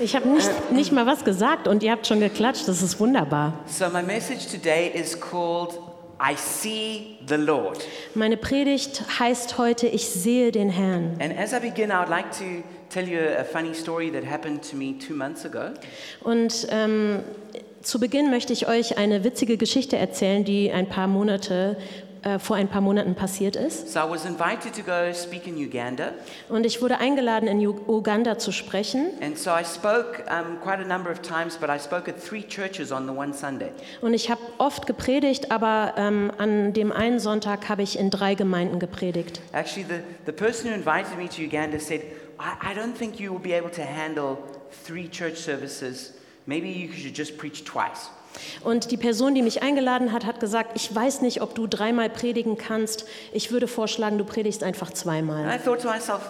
Ich habe nicht, nicht mal was gesagt und ihr habt schon geklatscht. Das ist wunderbar. So, my message today is called I See the Lord. Meine Predigt heißt heute, ich sehe den Herrn. And as I begin, I would like to tell you a funny story that happened to me two months ago. Und ähm, zu Beginn möchte ich euch eine witzige Geschichte erzählen, die ein paar Monate äh, vor ein paar Monaten passiert ist. So, I was invited to go speak in Uganda. Und ich wurde eingeladen, in Uganda zu sprechen. And so I spoke um, quite a number of times, but I spoke at three churches on the one Sunday. Und ich habe oft gepredigt, aber ähm, an dem einen Sonntag habe ich in drei Gemeinden gepredigt. Actually, the, the person who invited me to Uganda said, I, I don't think you will be able to handle three church services. Maybe you should just preach twice. Und die Person, die mich eingeladen hat, hat gesagt, ich weiß nicht, ob du dreimal predigen kannst. Ich würde vorschlagen, du predigst einfach zweimal. I thought to myself,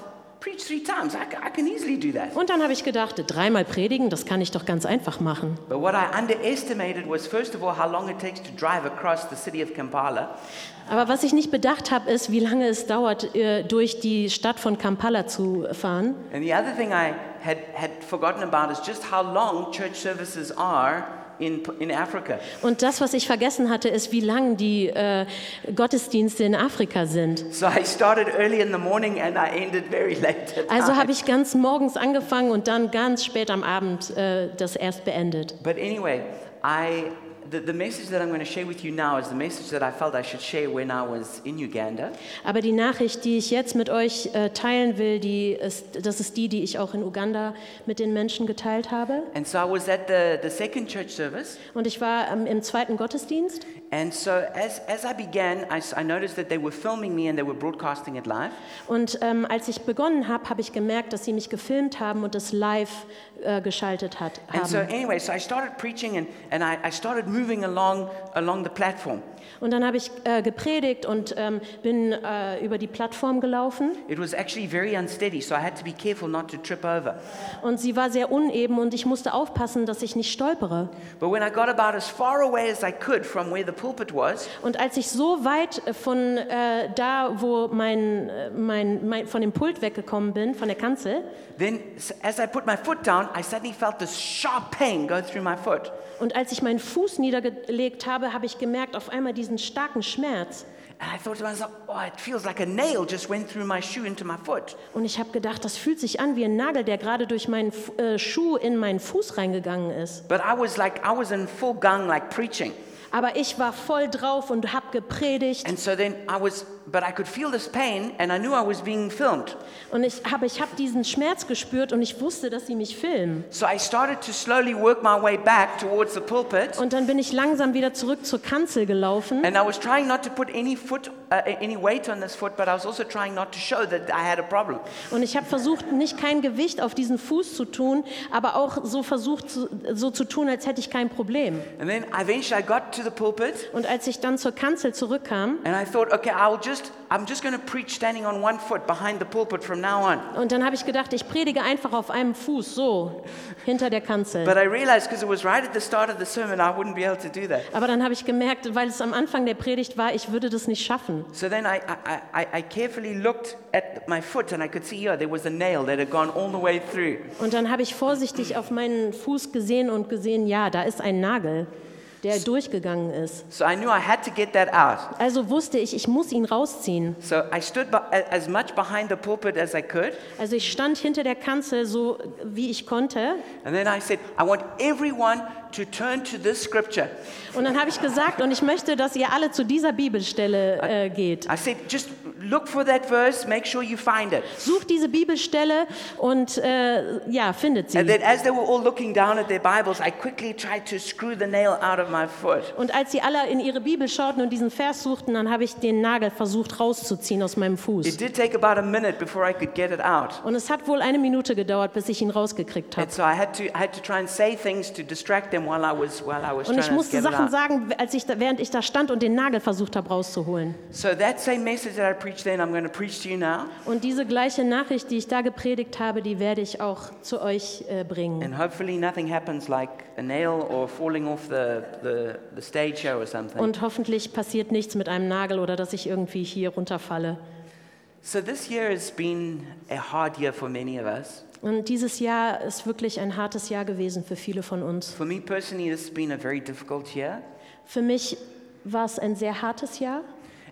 preach three times. I, ca- I can easily do that. Und dann habe ich gedacht, dreimal predigen, das kann ich doch ganz einfach machen. But what I underestimated was, first of all, how long it takes to drive across the city of Kampala. Aber was ich nicht bedacht habe, ist, wie lange es dauert, äh, durch die Stadt von Kampala zu fahren. And the other thing I had, had forgotten about is just how long church services are in, in Africa. Und das, was ich vergessen hatte, ist, wie lang die äh, Gottesdienste in Afrika sind. So I started early in the morning and I ended very late at Also habe ich ganz morgens angefangen und dann ganz spät am Abend äh, das erst beendet. But anyway, I, the, the message that I'm going to share with you now is the message that I felt I should share when I was in Uganda. Aber die Nachricht, die ich jetzt mit euch äh, teilen will, die ist, das ist die, die ich auch in Uganda mit den Menschen geteilt habe. And so I was at the, the second church service. Und ich war ähm, im zweiten Gottesdienst. And so as, as I began, I, I noticed that they were filming me and they were broadcasting it live. Und ähm, als ich begonnen habe, habe ich gemerkt, dass sie mich gefilmt haben und es live äh, geschaltet hat, And so haben. anyway, so I started preaching and, and I, I started moving along, along the platform. Und dann habe ich äh, gepredigt und ähm, bin äh, über die Plattform gelaufen. It was actually very unsteady, so I had to be careful not to trip over. Und sie war sehr uneben und ich musste aufpassen, dass ich nicht stolpere. But when I got about as far away as I could from where the pulpit was, Und als ich so weit von äh, da, wo mein, äh, mein, mein, von dem Pult weggekommen bin, von der Kanzel, then as I put my foot down, I suddenly felt this sharp pain go through my foot. und als ich meinen Fuß niedergelegt habe, habe ich gemerkt auf einmal diesen starken Schmerz. And I thought to myself, oh, it feels like a nail just went through my shoe into my foot. Und ich habe gedacht, das fühlt sich an wie ein Nagel, der gerade durch meinen äh, Schuh in meinen Fuß reingegangen ist. But I was like, I was in full gung, like preaching. Aber ich war voll drauf und habe gepredigt. And so then I was, but I could feel this pain and I knew I was being filmed. Und ich habe ich hab diesen Schmerz gespürt und ich wusste, dass sie mich filmen. So I started to slowly work my way back towards the pulpit. Und dann bin ich langsam wieder zurück zur Kanzel gelaufen. And I was trying not to put any foot, uh, any weight on this foot, but I was also trying not to show that I had a problem. Und ich habe versucht, nicht kein Gewicht auf diesen Fuß zu tun, aber auch so versucht, zu, so zu tun, als hätte ich kein Problem. And then eventually I got to the pulpit Und als ich dann zur Kanzel zurückkam, and I thought, okay, I'll just, I'm just going to preach standing on one foot behind the pulpit from now on. und dann habe ich gedacht, ich predige einfach auf einem Fuß, so, hinter der But Kanzel. I realized because it was right at the start of the sermon, I wouldn't be able to do that. Aber dann habe ich gemerkt, weil es am Anfang der Predigt war, ich würde das nicht schaffen. So then I, I, I, I carefully looked at my foot and I could see here there was a nail that had gone all the way through. Und dann habe ich vorsichtig auf meinen Fuß gesehen und gesehen, ja, da ist ein Nagel, der durchgegangen ist. So I knew I had to get that out. Also wusste ich, ich muss ihn rausziehen. So I stood as much behind the pulpit as I could. Also ich stand hinter der Kanzel so, wie ich konnte. And then I said, I want everyone to turn to this scripture. Und dann habe ich gesagt, und ich möchte, dass ihr alle zu dieser Bibelstelle äh, geht. I said, just look for that verse, make sure you find it. Sucht diese Bibelstelle und äh, ja, findet And sie. then as they were all looking down at their Bibles, I quickly tried to screw the nail out of my foot. Und als sie alle in ihre Bibel schauten und diesen Vers suchten, dann habe ich den Nagel versucht rauszuziehen aus meinem It Fuß. did take about a minute before I could get it out. Und es hat wohl eine Minute gedauert, bis ich ihn rausgekriegt habe. And so I had to, I had to try and say things to distract them while I was, while I was Und ich musste it Sachen sagen, als ich da, während ich da stand und den Nagel versucht habe rauszuholen. So that same message that I preached then, I'm going to preach to you now. Und diese gleiche Nachricht, die ich da gepredigt habe, die werde ich auch zu euch äh, bringen. And hopefully nothing happens like a nail or falling off the, the, the stage show or something. Und hoffentlich passiert nichts mit einem Nagel oder dass ich irgendwie hier runterfalle. So this year has been a hard year for many of us. Und dieses Jahr ist wirklich ein hartes Jahr gewesen für viele von uns. For me personally, this has been a very difficult year. Für mich war es ein sehr hartes Jahr.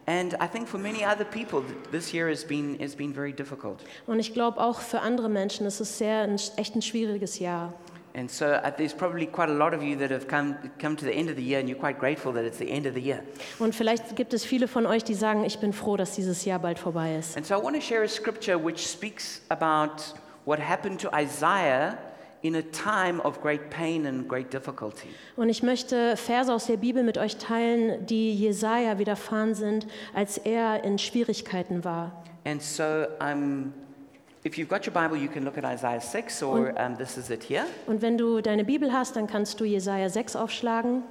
And I think for many other people, th- this year has been, has been very difficult. Und ich glaube auch für andere Menschen ist es sehr ein, echt ein schwieriges Jahr. And so uh, there's probably quite a lot of you that have come, come to the end of the year and you're quite grateful that it's the end of the year. Und vielleicht gibt es viele von euch, die sagen, ich bin froh, dass dieses Jahr bald vorbei ist. And so I want to share a scripture which speaks about what happened to Isaiah in a time of great pain and great difficulty. Und ich möchte Verse aus der Bibel mit euch teilen, die Jesaja widerfahren sind, als er in Schwierigkeiten war. And so um, if you've got your Bible, you can look at Isaiah 6, or um, this is it here. Und wenn du deine Bibel hast, dann kannst du Jesaja 6 aufschlagen.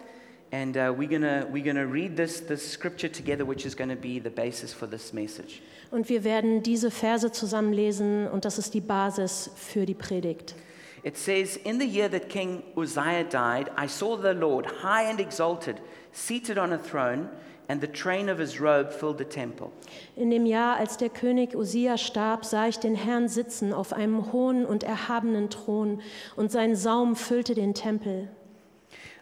And uh, we're going we're gonna read this, this scripture together, which is going to be the basis for this message. Und wir werden diese Verse zusammenlesen und das ist die Basis für die Predigt. It says, In the year that King Uzziah died, I saw the Lord high and exalted, seated on a throne, and the train of his robe filled the temple. In dem Jahr, als der König Uzziah starb, sah ich den Herrn sitzen auf einem hohen und erhabenen Thron und sein Saum füllte den Tempel.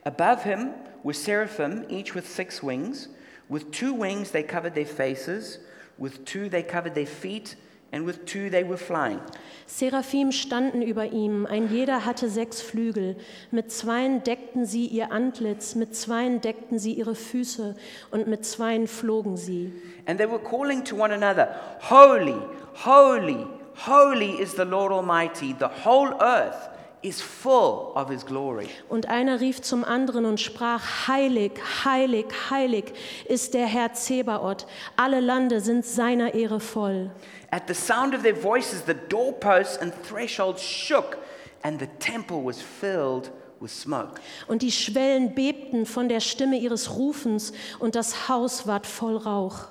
Above him were seraphim, each with six wings. With two wings they covered their faces, with two they covered their feet, and with two they were flying. Seraphim standen über ihm, ein jeder hatte sechs Flügel. Mit zweien deckten sie ihr Antlitz, mit zweien deckten sie ihre Füße und mit zweien flogen sie. And they were calling to one another, Holy, holy, holy is the Lord Almighty. The whole earth is full of his glory. Und einer rief zum anderen und sprach, Heilig, heilig, heilig ist der Herr Zebaoth. Alle Lande sind seiner Ehre voll. At the sound of their voices, the doorposts and thresholds shook, and the temple was filled with smoke. Und die Schwellen bebten von der Stimme ihres Rufens und das Haus ward voll Rauch.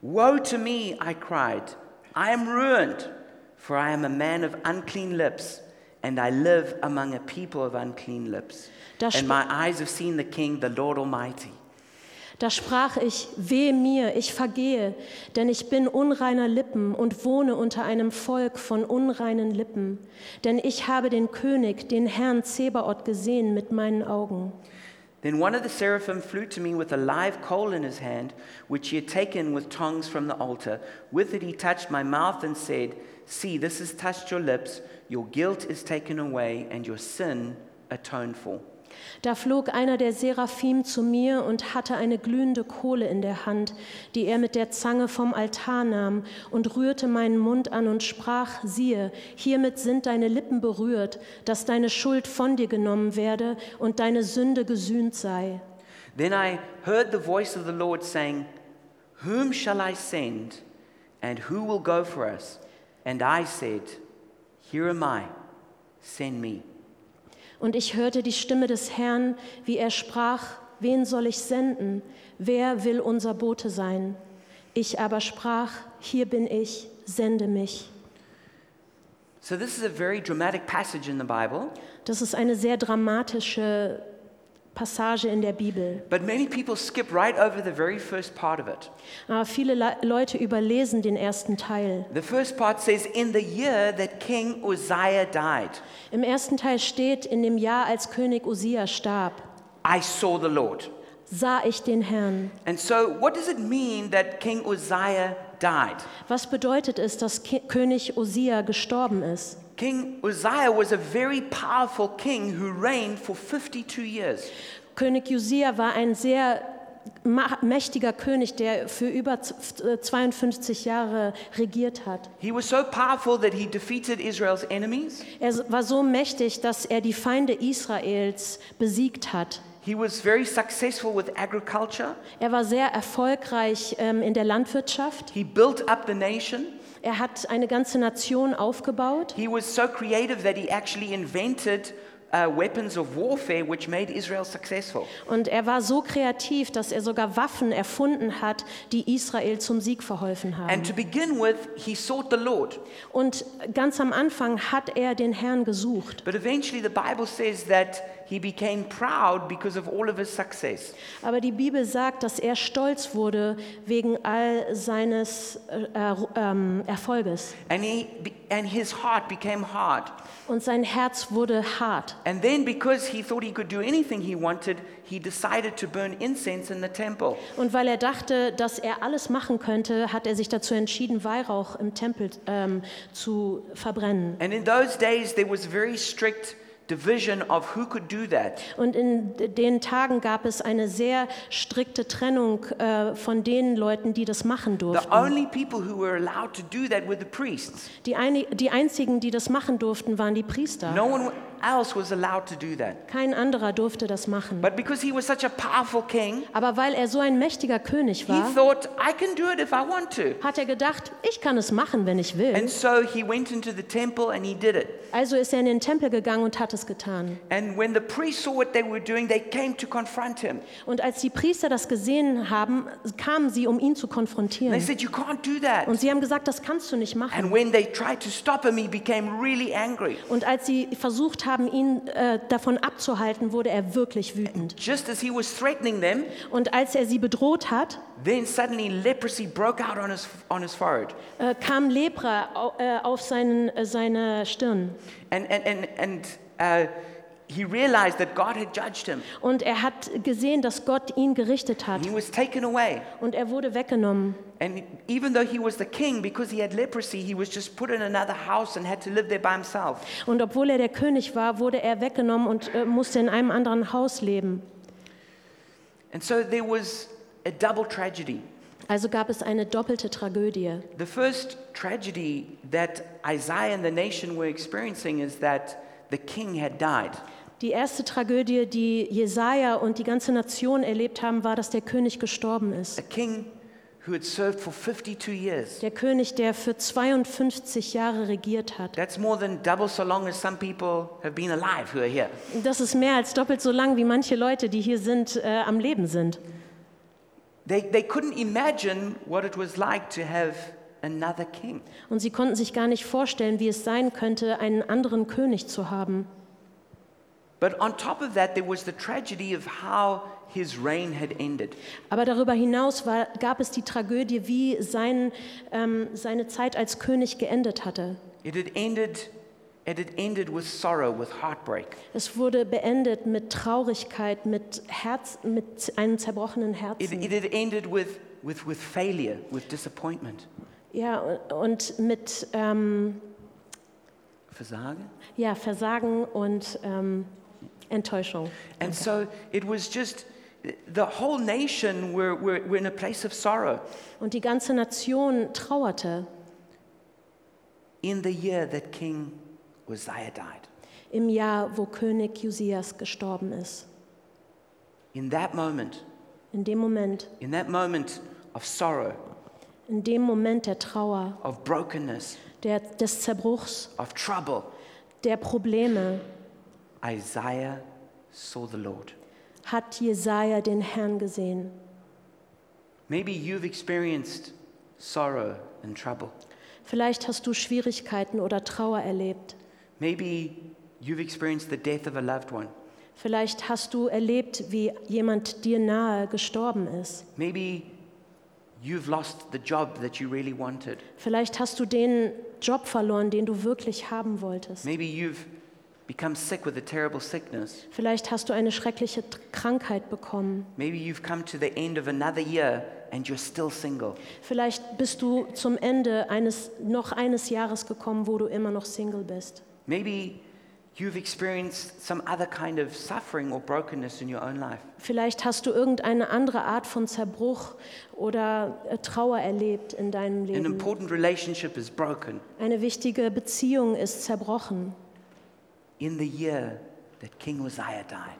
Woe to me, I cried. I am ruined, for I am a man of unclean lips, and I live among a people of unclean lips. And my eyes have seen the King, the Lord Almighty. Da sprach ich, wehe mir, ich vergehe, denn ich bin unreiner Lippen und wohne unter einem Volk von unreinen Lippen. Denn ich habe den König, den Herrn Zebaoth gesehen mit meinen Augen. Then one of the seraphim flew to me with a live coal in his hand, which he had taken with tongs from the altar. With it he touched my mouth and said, See, this has touched your lips. Your guilt is taken away, and your sin atoned for. Da flog einer der Seraphim zu mir und hatte eine glühende Kohle in der Hand, die er mit der Zange vom Altar nahm und rührte meinen Mund an und sprach, siehe, hiermit sind deine Lippen berührt, dass deine Schuld von dir genommen werde und deine Sünde gesühnt sei. Then I heard the voice of the Lord saying, Whom shall I send, and who will go for us? And I said, Here am I, send me. Und ich hörte die Stimme des Herrn, wie er sprach, wen soll ich senden? Wer will unser Bote sein? Ich aber sprach, hier bin ich, sende mich. So, this is a very dramatic passage in the Bible, Das ist eine sehr dramatische Passage in der Bibel. but many people skip right over the very first part of it. Aber viele Le Leute überlesen den ersten Teil. The first part says, In the year that King Uzziah died, Im ersten Teil steht, in dem Jahr, als König Usia starb, I saw the Lord. sah ich den Herrn. And so, what does it mean that King Uzziah died? Was bedeutet es, dass Ki König Usia gestorben ist? King Uzziah was a very powerful king who reigned for 52 years. König Usia war ein sehr mächtiger König, der für über z- äh, 52 Jahre regiert hat. He was so powerful that he defeated Israel's enemies. Er war so mächtig, dass er die Feinde Israels besiegt hat. He was very successful with agriculture. Er war sehr erfolgreich ähm, in der Landwirtschaft. He built up the nation. Er hat eine ganze Nation aufgebaut. He was so creative that he actually invented uh, weapons of warfare which made Israel successful. Und er war so kreativ, dass er sogar Waffen erfunden hat, die Israel zum Sieg verholfen And haben. to begin with, he sought the Lord. Und ganz am Anfang hat er den Herrn gesucht. But eventually, the Bible says that he became proud because of all of his success. Aber die Bibel sagt, dass er stolz wurde wegen all seines äh, äh, ähm, Erfolges. And, he, and his heart became hard. Und sein Herz wurde hart. And then, because he thought he could do anything he wanted, he decided to burn incense in the temple. Und weil er dachte, dass er alles machen könnte, hat er sich dazu entschieden, Weihrauch im Tempel ähm, zu verbrennen. And in those days, there was very strict division of who could do that. Und in den Tagen gab es eine sehr strikte Trennung äh, von den Leuten, die das machen The durften. only people who were allowed to do that were the priests. Die, einig, die einzigen, die das machen durften, waren die Priester. No one else was allowed to do that. Kein anderer durfte das machen. But because he was such a powerful king, Aber weil er so ein mächtiger König he war, thought, I can do it if I want to. hat er gedacht, ich kann es machen, wenn ich will. And so he went into the temple and he did it. Also ist er in den Tempel gegangen und hat es getan. And when the priests saw what they were doing, they came to confront him. Und als die Priester das gesehen haben, kamen sie, um ihn zu They konfrontieren. said, You can't do that. Und sie haben gesagt, das kannst du nicht machen. And when they tried to stop him, he became really angry. Und als sie versucht haben, ihn äh, davon abzuhalten, wurde er wirklich wütend. Just as he was threatening them, Und als er sie bedroht hat, then suddenly leprosy broke out on his, on his forehead. äh, kam Lepra äh, auf seinen, äh, seine Stirn. And, and, and, and uh, he realized that God had judged him. Und er hat gesehen, dass Gott ihn gerichtet hat. And he was taken away. Und er wurde weggenommen. And even though he was the king, because he had leprosy, he was just put in another house and had to live there by himself. Und obwohl er der König war, wurde er weggenommen und äh, musste in einem anderen Haus leben. And so there was a double tragedy. Also gab es eine doppelte Tragödie. The first tragedy that Isaiah and the nation were experiencing is that the king had died. Die erste Tragödie, die Jesaja und die ganze Nation erlebt haben, war, dass der König gestorben ist. A king who had served for 52 years. Der König, der für 52 Jahre regiert hat. That's more than double so long as some people have been alive who are here. Das ist mehr als doppelt so lang, wie manche Leute, die hier sind, äh, am Leben sind. They, they couldn't imagine what it was like to have another king. Und sie konnten sich gar nicht vorstellen, wie es sein könnte, einen anderen König zu haben. Aber darüber hinaus war, gab es die Tragödie, wie sein, ähm, seine Zeit als König geendet hatte. It had ended, it had ended with sorrow, with heartbreak. Es wurde beendet mit Traurigkeit, mit, Herz, mit einem zerbrochenen It, Herzen. it had ended with, with, with failure, with disappointment. Ja, und mit ähm, Versagen? ja, Versagen und ähm, Enttäuschung. And so it was just, the whole nation were, were, were in a place of sorrow. Und die ganze Nation trauerte. In the year that King Uzziah died. im Jahr, wo König Josias gestorben ist. In that moment, In dem Moment, in that moment of sorrow, in dem Moment der Trauer, of brokenness, der, des Zerbruchs, of trouble, der Probleme, Isaiah saw the Lord. hat Jesaja den Herrn gesehen. Maybe you've experienced sorrow and trouble. Vielleicht hast du Schwierigkeiten oder Trauer erlebt. Maybe you've experienced the death of a loved one. Vielleicht hast du erlebt, wie jemand dir nahe gestorben ist. Maybe you've lost the job that you really wanted. Vielleicht hast du den Job verloren, den du wirklich haben wolltest. Maybe you've become sick with a terrible sickness. Vielleicht hast du eine schreckliche Krankheit bekommen. Maybe you've come to the end of another year and you're still single. Vielleicht bist du zum Ende eines noch eines Jahres gekommen, wo du immer noch Single bist. Maybe you've experienced some other kind of suffering or brokenness in your own life. Vielleicht hast du irgendeine andere Art von Zerbruch oder äh, Trauer erlebt in deinem An Leben. important relationship is broken Eine wichtige Beziehung ist zerbrochen. In the year that King Uzziah died.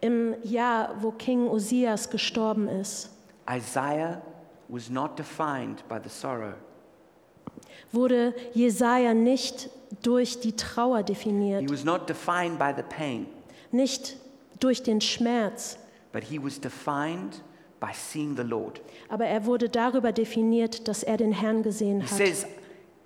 Im Jahr, wo King Osias gestorben ist, Isaiah was not defined by the sorrow. wurde Jesaja nicht durch die Trauer He definiert, was not defined by the pain, nicht durch den Schmerz, but he was defined by seeing the Lord. aber er wurde darüber definiert, dass er den Herrn gesehen He hat. says,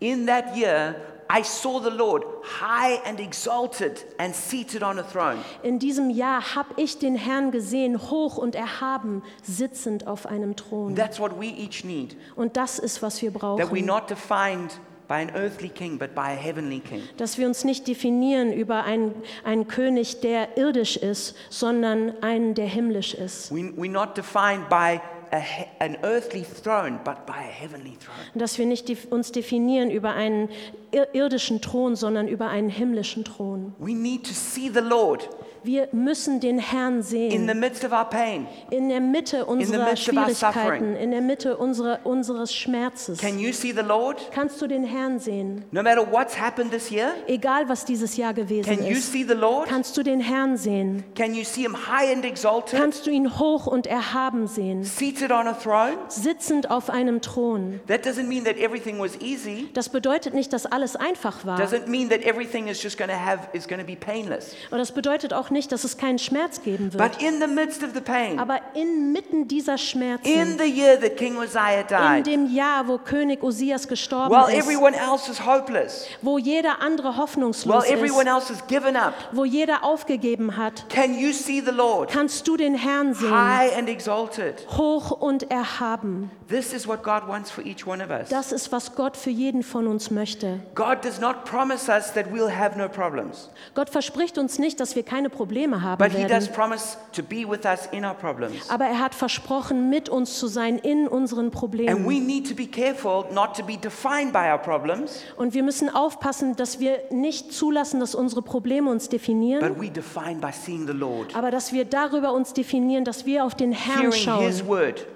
In that year, I saw the Lord high and exalted and seated on a throne. In diesem Jahr habe ich den Herrn gesehen, hoch und erhaben, sitzend auf einem Thron. That's what we each need. Und das ist, was wir That we're brauchen. not defined by an earthly king, but by a heavenly king. Dass wir uns nicht definieren über einen, einen König, der irdisch ist, sondern einen, der himmlisch ist. We, we're not defined by a, he- an earthly throne, but by a heavenly throne. Dass wir nicht uns definieren über einen ir- irdischen Thron, sondern über einen himmlischen Thron. We need to see the Lord Wir müssen den Herrn in the sehen. midst of our pain. In der Mitte unserer midst of our Schwierigkeiten, suffering. in der Mitte unserer, unseres Schmerzes. Can you see the Lord? Kannst du den Herrn sehen? No matter what's happened this year, Egal, was dieses Jahr gewesen can you ist. see the Lord? Kannst du den Herrn sehen? Can you see him high and exalted, Kannst du ihn hoch und erhaben sehen? seated on a throne? Sitzend auf einem Thron. That doesn't mean that everything was easy. Das bedeutet nicht, dass alles einfach war. Doesn't mean that everything is just going to have is going to be painless. Und das bedeutet auch nicht, dass es keinen Schmerz geben wird. But in the midst of the pain, Aber inmitten dieser in Schmerzen, the year that King Uzziah in died, dem Jahr, wo König Osias gestorben while ist, everyone else is hopeless, wo jeder andere while hoffnungslos everyone ist, else has given up, wo jeder aufgegeben hat, can you see the Lord kannst du den Herrn sehen, high and exalted? hoch und erhaben. This is what God wants for each one of us. Das ist, was Gott für jeden von uns möchte. God does not promise us that we'll have no problems, Gott verspricht uns nicht, dass wir keine Probleme haben but He does werden. promise to be with us in our problems. Aber er hat versprochen, mit uns zu sein in unseren And Problemen. we need to be careful not to be defined by our problems, Und wir müssen aufpassen, dass wir nicht zulassen, dass unsere Probleme uns definieren, but we define by seeing the Lord, aber dass wir darüber uns definieren, dass wir auf den Herrn hearing His schauen, word,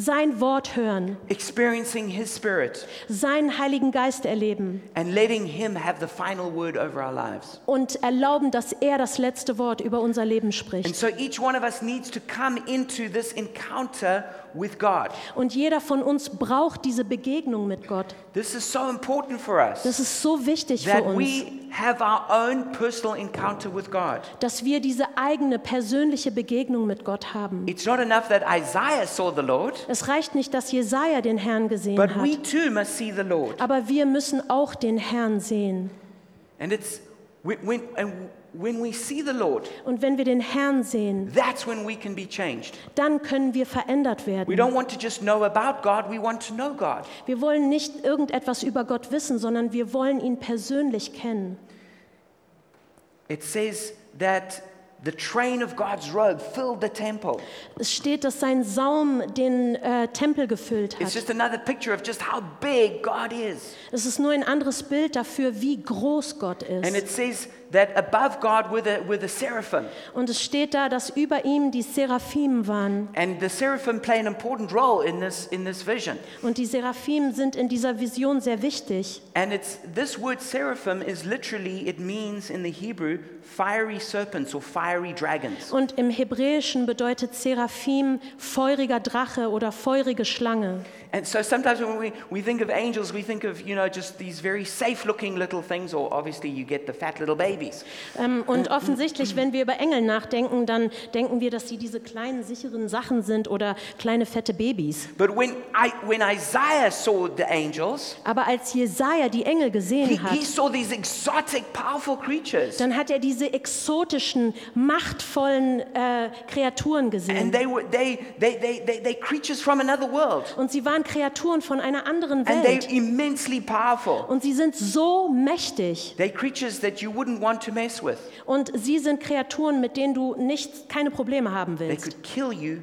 sein Wort hören, experiencing His Spirit, seinen Heiligen Geist erleben and letting Him have the final word over our lives. und erlauben, dass er das letzte Wort über unser Leben And spricht. so each one of us needs to come into this encounter with God. Und jeder von uns braucht diese Begegnung mit Gott. This is so important for us Das ist so wichtig für that uns, we have our own personal encounter with God. dass wir diese eigene persönliche Begegnung mit Gott haben. It's not enough that Isaiah saw the Lord, Es reicht nicht, dass Jesaja den Herrn gesehen but hat, we too must see the Lord. aber wir müssen auch den Herrn sehen. And it's when, when, and when we see the Lord, Und wenn wir den Herrn sehen, that's when we can be changed. dann können wir verändert werden. We don't want to just know about God, we want to know God. Wir wollen nicht irgendetwas über Gott wissen, sondern wir wollen ihn persönlich kennen. It says that the train of God's robe filled the temple. Es steht, dass sein Saum den äh, Tempel gefüllt It's just another picture of just how big God is. Es ist nur ein anderes Bild dafür, wie groß Gott And it says that above God were the, were the seraphim. Und es steht da, dass über ihm die Seraphim waren. And the seraphim play an important role in this, in this vision. Und die Seraphim sind in dieser Vision sehr wichtig. And it's this word seraphim is literally, it means in the Hebrew, fiery serpents or fiery dragons. Und im Hebräischen bedeutet Seraphim feuriger Drache oder feurige Schlange. And so sometimes when we, we think of angels, we think of, you know, just these very safe looking little things, or obviously you get the fat little babies. Ähm, und offensichtlich, wenn wir über Engel nachdenken, dann denken wir, dass sie diese kleinen, sicheren Sachen sind oder kleine, fette Babys. But when, I, when Isaiah saw the angels, Aber als Jesaja die Engel he, gesehen hat, he saw these exotic, powerful creatures. dann hat er diese exotischen, machtvollen äh, Kreaturen And gesehen. they were they, they, they, they, they creatures from another world. Und sie waren Kreaturen von einer anderen Welt. immensely powerful. Und sie sind so mächtig. They're creatures that you wouldn't want to mess with. Und sie sind Kreaturen, mit denen du nicht, keine Probleme haben They willst. could kill you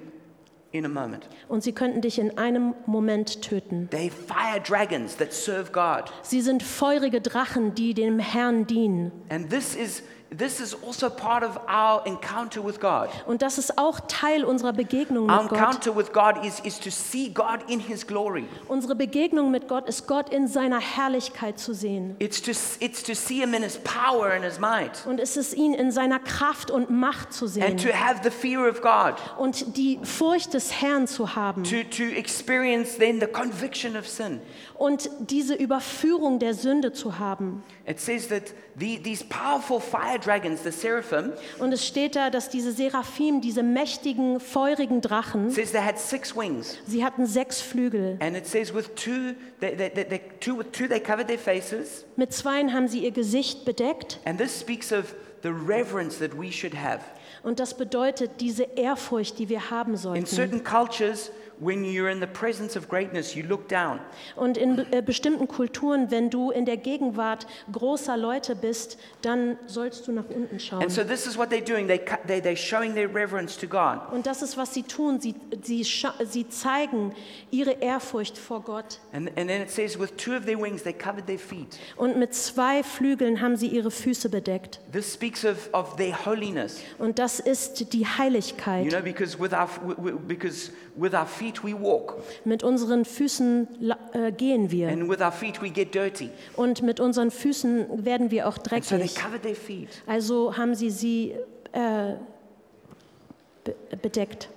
in a moment. Und sie könnten dich in einem Moment töten. They're fire dragons that serve God. Sie sind feurige Drachen, die dem Herrn dienen. And this is this is also part of our encounter with God. Und das ist auch Teil unserer Begegnung Our mit Gott. encounter with God is, is to see God in His glory. Unsere Begegnung mit Gott ist Gott in seiner Herrlichkeit zu sehen. It's to, it's to see Him in His power and His might. Und es ist ihn in seiner Kraft und Macht zu sehen. And to have the fear of God. Und die Furcht des Herrn zu haben. To, to experience then the conviction of sin. Und diese Überführung der Sünde zu haben. It says that the, these powerful fire dragons, the seraphim, Und es steht da, dass diese Seraphim, diese mächtigen, feurigen Drachen, says they had six wings. sie hatten sechs Flügel. And it says with two, they, they, they, two, with two they covered their faces. Mit zweien haben sie ihr Gesicht bedeckt. And this speaks of the reverence that we should have. Und das bedeutet diese Ehrfurcht, die wir haben In sollten. certain cultures, when you're in the presence of greatness, you look down. Und in äh, bestimmten Kulturen, wenn du in der Gegenwart großer Leute bist, dann sollst du nach unten schauen. And so this is what they're doing. They, they, they're showing their reverence to God. Und das ist, was sie tun. Sie, sie, sie zeigen ihre Ehrfurcht vor Gott. And, and then it says, with two of their wings, they covered their feet. Und mit zwei Flügeln haben sie ihre Füße bedeckt. This speaks of, of their holiness. Und das ist die You Heiligkeit. know, because with our, because with our feet we walk, Mit unseren Füßen äh, gehen wir. and with our feet we get dirty. Und mit unseren Füßen werden wir auch And so they dreckig. covered their feet. Also haben sie sie äh, be bedeckt.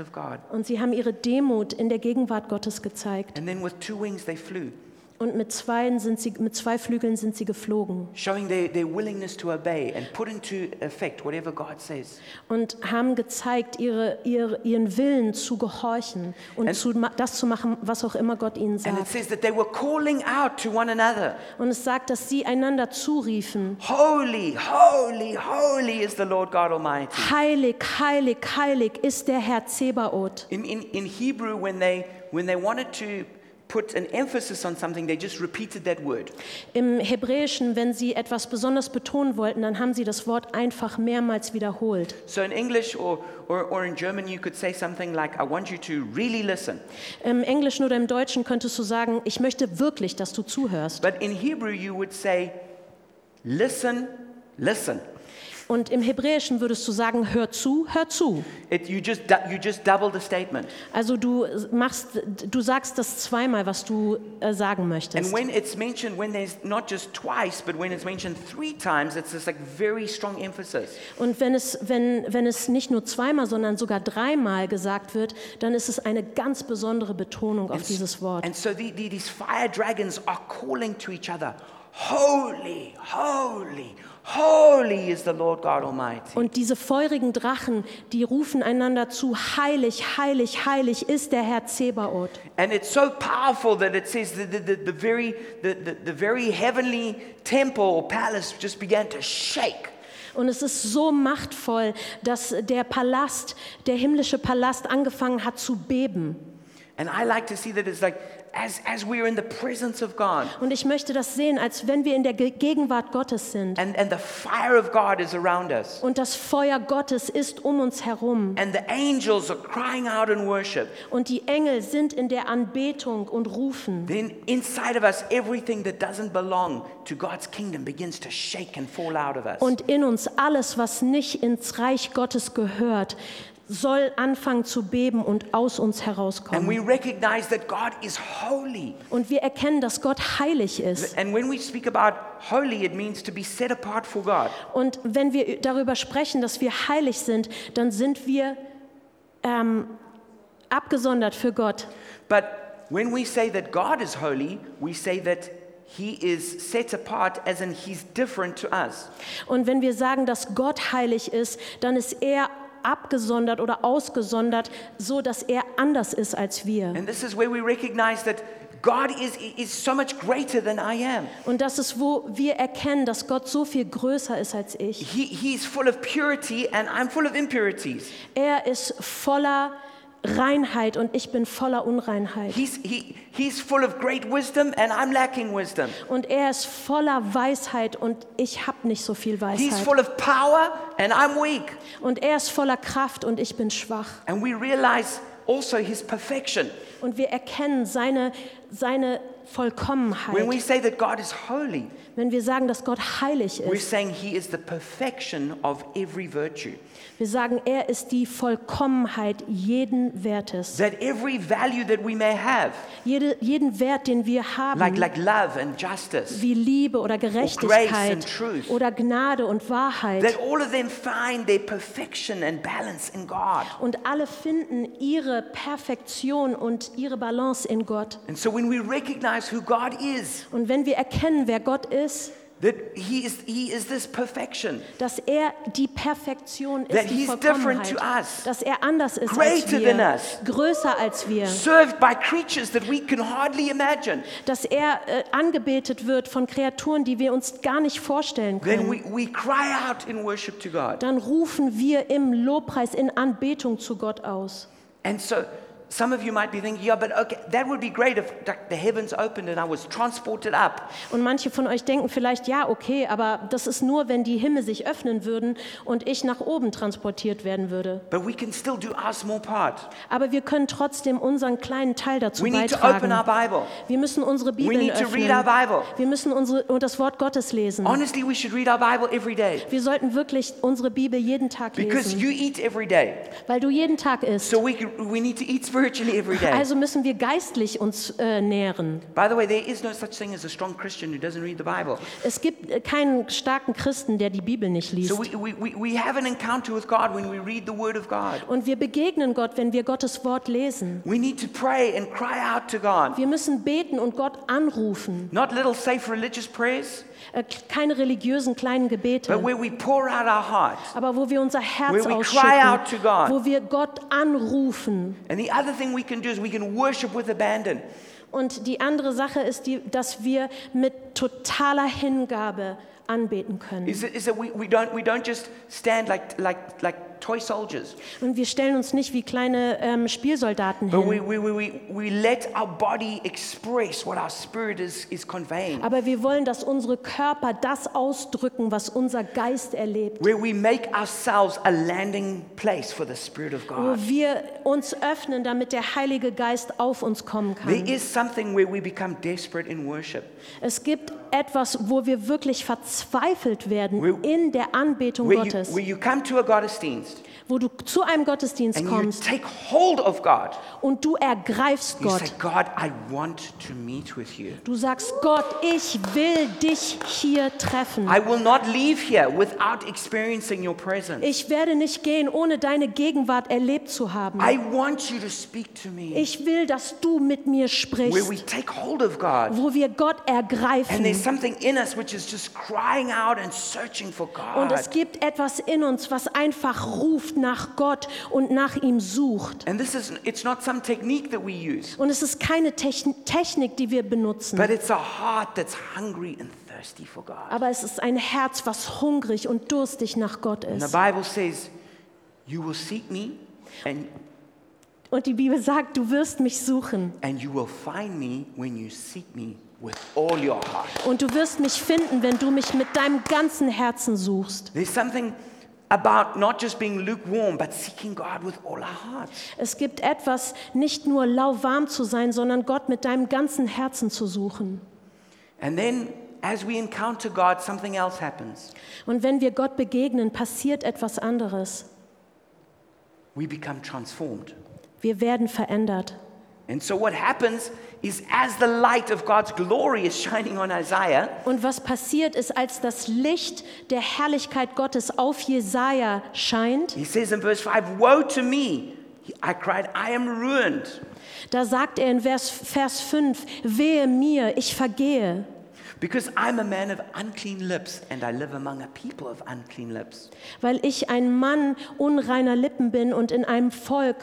Of God. Und sie haben ihre Demut in der Gegenwart Gottes gezeigt. And then with two wings they flew, Und mit, zweien sind sie, mit zwei Flügeln sind sie geflogen showing their, their willingness to obey and put into effect whatever God says. und haben gezeigt, ihre, ihre, ihren Willen zu gehorchen und And- zu, das zu machen, was auch immer Gott ihnen And it sagt. says that they were calling out to one another, Und es sagt, dass sie einander zuriefen, Holy, holy, holy is the Lord God Almighty. heilig, heilig, heilig ist der Herr Zebaoth. In, in, in Hebrew, when they, when they wanted to put an emphasis on something, they just repeated that word. Im Hebräischen, wenn sie etwas besonders betonen wollten, dann haben sie das Wort einfach mehrmals wiederholt. So in English or, or, or in German, you could say something like, I want you to really listen. Im Englischen oder im Deutschen könntest du sagen, ich möchte wirklich, dass du zuhörst. But in Hebrew, you would say, listen, listen. Und im Hebräischen würdest du sagen, hör zu, hör zu. It, you, just, you just double the statement. Also du machst, du sagst das zweimal, was du äh, sagen And möchtest. when it's mentioned, when there's not just twice, but when it's mentioned three times, it's this like very strong emphasis. Und wenn es, wenn, wenn es nicht nur zweimal, sondern sogar dreimal gesagt wird, dann ist es eine ganz besondere Betonung auf s- dieses Wort. and so the, the, these fire dragons are calling to each other, Holy, holy, holy Und diese feurigen Drachen, die rufen einander zu, heilig, heilig, heilig ist der Herr Zebaoth. And it's so powerful that it says that the, the, the, very, the, the, the very heavenly temple or palace just began to shake. Und es ist so machtvoll, dass der Palast, der himmlische Palast angefangen hat zu beben. And I like to see that it's like as, as we are in the presence of God Und ich möchte das sehen, als wenn wir in der Ge- Gegenwart Gottes sind. and, and the fire of God is around us. Und das Feuer Gottes ist um uns herum. And the angels are crying out in worship. Und die Engel sind in der Anbetung und rufen. Then inside of us, everything that doesn't belong to God's kingdom begins to shake and fall out of us. Und in uns alles, was nicht ins Reich Gottes gehört, soll anfangen zu beben und aus uns And herauskommen. we recognize that God is holy. Und wir erkennen, dass Gott heilig ist. And when we speak about holy, it means to be set apart for God. Und wenn wir darüber sprechen, dass wir heilig sind, dann sind wir ähm, abgesondert für Gott. But when we say that God is holy, we say that he is set apart as in he's different to us. Und wenn wir sagen, dass Gott heilig ist, dann ist er abgesondert oder ausgesondert, so dass er anders ist als wir. And this is where we recognize that God is, is so much greater than I am. Und das ist, wo wir erkennen, dass Gott so viel größer ist als ich. He, he's full of purity and I'm full of impurities. Er ist voller Reinheit und ich bin voller Unreinheit. He's, he, he's full of great wisdom and I'm lacking wisdom. Und er ist voller Weisheit und ich habe nicht so viel He's Weisheit. full of power and I'm weak. Und er ist voller Kraft und ich bin schwach. And we realize also his perfection. Und wir erkennen seine, seine When we Vollkommenheit. say that God is holy, Wenn wir sagen, dass Gott heilig we're ist, saying he is the perfection of every virtue. wir sagen, er ist die Vollkommenheit jeden Wertes. That every value that we may have, Jede, jeden Wert, den wir like, haben, like love and justice, wie Liebe oder grace Gerechtigkeit and truth. oder Gnade und Wahrheit. that all of them find their perfection and balance in God. Und alle finden ihre Perfektion und ihre Balance in Gott. And so when we recognize who God is, Und wenn wir erkennen, wer Gott ist, that he is, he is this perfection, dass er die Perfektion That ist, die he's different to us. dass er anders ist Greater als than wir, us. größer als wir, served by creatures that we can hardly imagine. dass er äh, angebetet wird von Kreaturen, die wir uns gar nicht vorstellen Then können. we, we cry out in worship to God. Dann rufen wir im Lobpreis, in Anbetung zu Gott aus. And so some of you might be thinking, yeah, but okay, that would be great if the heavens opened and I was transported up. Und manche von euch denken vielleicht, ja, okay, aber das ist nur, wenn die Himmel sich öffnen würden und ich nach oben transportiert werden würde. But we can still do our small part. Aber wir können trotzdem unseren kleinen Teil dazu We need to open our beitragen. Bible. Wir müssen unsere We Bibeln need to read öffnen. our Bible. Wir müssen unsere, und das Wort Gottes lesen. Honestly, we should read our Bible every day Wir sollten wirklich unsere Bibel jeden Tag because lesen, you eat every day. weil du jeden Tag isst. So we, we need to eat spiritually every day. Also müssen wir geistlich uns äh, nähren. By the way, there is no such thing as a strong Christian who doesn't read the Bible. Es gibt äh, keinen starken Christen, der die Bibel nicht liest. So we, we, we, have an encounter with God when we read the Word of God. Und wir begegnen Gott, wenn wir Gottes Wort lesen. We need to pray and cry out to God. Wir müssen beten und Gott anrufen. Not little safe religious prayers, keine religiösen kleinen but Gebete, where we pour out our heart. aber wo wir unser Herz Where we cry out to ausschütten, God. wo wir Gott anrufen. And the other thing we can do is we can worship with abandon. Und die andere Sache ist, die, dass wir mit totaler Hingabe anbeten können. Is that, is that we, we, don't, we don't just stand like, like, like toy soldiers, Und wir stellen uns nicht wie kleine ähm, Spielsoldaten but we, hin, we, we, we, we let our body express what our spirit is, is conveying. aber wir wollen, dass unsere Körper das ausdrücken, was unser Geist erlebt. Where we make ourselves a landing place for the Spirit of Wo God. wir uns öffnen, damit der Heilige Geist auf uns kommen There kann. is something where we become desperate in worship. Es gibt etwas, wo wir wirklich verzweifelt werden Where- in der Anbetung Where you, Gottes. where you come to a Gottesdienst Wo du zu einem Gottesdienst and you kommst take hold of God. und du ergreifst You Gott. say, God, I want to meet with you. Du sagst, Gott, ich will dich hier treffen. I will not leave here without experiencing your presence. Ich werde nicht gehen, ohne deine Gegenwart erlebt zu haben. I want you to speak to me. Ich will, dass du mit mir Where we sprichst, take hold of God. wo wir Gott And there's ergreifen. something in us which is just crying out and searching for Und es God. gibt etwas in uns, was einfach ruft nach Gott und nach ihm sucht. And this is, it's not some technique that we use, Und es ist keine Techn- Technik, die wir benutzen, but it's a heart that's hungry and thirsty for God. aber es ist ein Herz, was hungrig und durstig nach Gott And the ist. Bible says, You will seek me and, Und die Bibel sagt, du wirst mich suchen and you will find me when you seek me with all your heart. und du wirst mich finden, wenn du mich mit deinem ganzen Herzen suchst. There's something about not just being lukewarm, but seeking God with all our hearts. Es gibt etwas, nicht nur lauwarm zu sein, sondern Gott mit deinem ganzen Herzen zu suchen. And then, as we encounter God, something else happens. Und wenn wir Gott begegnen, passiert etwas anderes. We become transformed. Wir werden verändert. And so, what happens is as the light of God's glory is shining on Isaiah, Und was passiert ist, als das Licht der Herrlichkeit Gottes auf Jesaja scheint, he says in verse 5 Woe to me! I cried, I am ruined. da sagt er in Vers, Vers 5, wehe mir, ich vergehe, Because I'm a man of unclean lips, and I live among a people of unclean lips. weil ich ein Mann unreiner Lippen bin und in einem Volk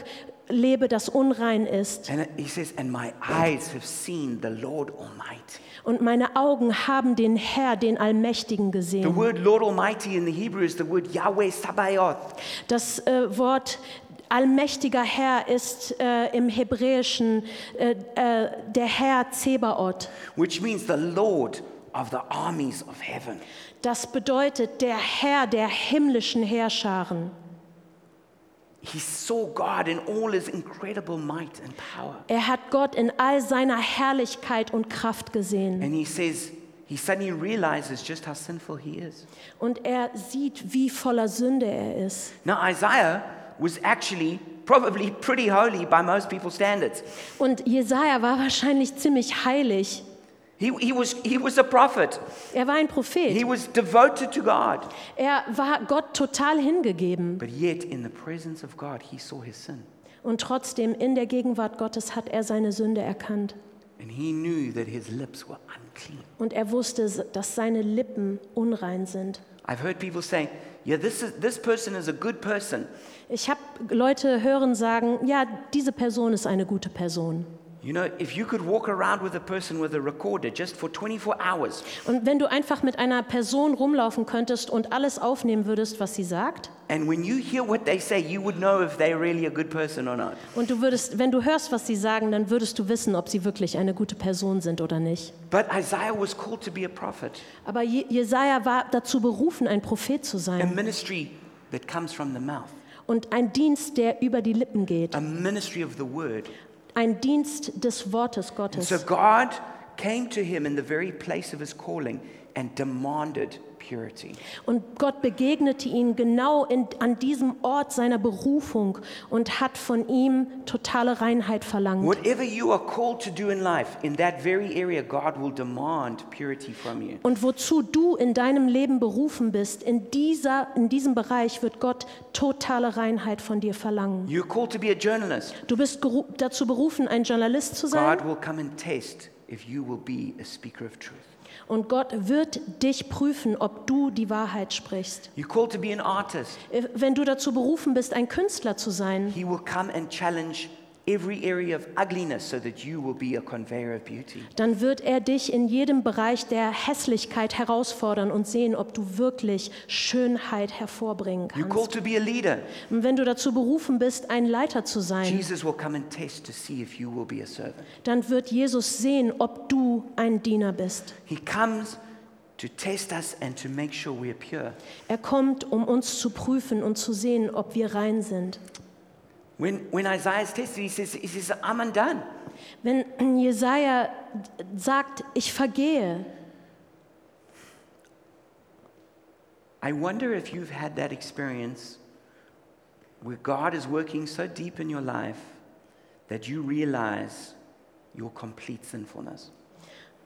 lebe, das unrein ist. And he says, And my eyes have seen the Lord Almighty. Und meine Augen haben den Herr, den Allmächtigen The gesehen. word Lord Almighty in the Hebrew is the word Yahweh Sabaoth. Das äh, Wort allmächtiger Herr ist äh, im Hebräischen äh, äh, der Herr Zebaoth. which means the Lord of the armies of heaven. Das bedeutet der Herr der himmlischen Heerscharen. He saw God in all his incredible might and power. Er hat Gott in all seiner Herrlichkeit und Kraft gesehen. And he says, he suddenly realizes just how sinful he is. Und er sieht, wie voller Sünde er ist. Now, Isaiah was actually probably pretty holy by most people's standards. Und Jesaja war wahrscheinlich ziemlich heilig. He, he, was, he was a prophet, Er war ein he Prophet. was devoted to God. Er war Gott total hingegeben. But yet, in the presence of God, he saw his sin. Und trotzdem in der Gegenwart Gottes hat er seine Sünde erkannt. And he knew that his lips were unclean. Und er wusste, dass seine Lippen unrein sind. I've heard people saying, yeah, this, is, this person is a good person. Ich habe Leute hören sagen, ja, diese Person ist eine gute Person. You know, if you could walk around with a person with a recorder just for 24 hours, Und wenn du einfach mit einer Person rumlaufen könntest und alles aufnehmen würdest, was sie sagt, and when you hear what they say, you would know if they're really a good person or not. und du würdest, wenn du hörst, was sie sagen, dann würdest du wissen, ob sie wirklich eine gute Person sind oder nicht. But Isaiah was called to be a prophet, Aber Je- Jesaja war dazu berufen, ein Prophet zu a sein ministry that comes from the mouth, und ein Dienst, der über die Lippen geht, a ministry of the word. Ein Dienst des Wortes And Gottes. so God came to him in the very place of his calling and demanded purity. Und Gott begegnete ihm genau in, an diesem Ort seiner Berufung und hat von ihm totale Reinheit verlangt. Whatever you are called to do in life, in that very area, God will demand purity from you. Und wozu du in deinem Leben berufen bist, in, dieser, in diesem Bereich wird Gott totale Reinheit von dir verlangen. You're called to be a journalist. Du bist dazu berufen, ein Journalist zu sein. God will come and test if you will be a speaker of truth. Und Gott wird dich prüfen, ob du die Wahrheit sprichst. Äh, Wenn du dazu berufen bist, ein Künstler zu sein, He will come and challenge every area of ugliness so that you will be a conveyor of beauty. dann wird er dich in jedem Bereich der Hässlichkeit herausfordern und sehen, ob du wirklich Schönheit hervorbringen You're kannst. called to be a leader. Und wenn du dazu berufen bist, ein Leiter zu sein, Jesus will come and test to see if you will be a servant. dann wird Jesus sehen, ob du ein Diener bist. He comes to test us and to make sure we're pure. Er kommt, um uns zu prüfen und zu sehen, ob wir rein sind. When, when Isaiah is tested, he says, he says, I'm undone. Wenn Jesaja sagt, ich vergehe, I wonder if you've had that experience where God is working so deep in your life that you realize your complete sinfulness.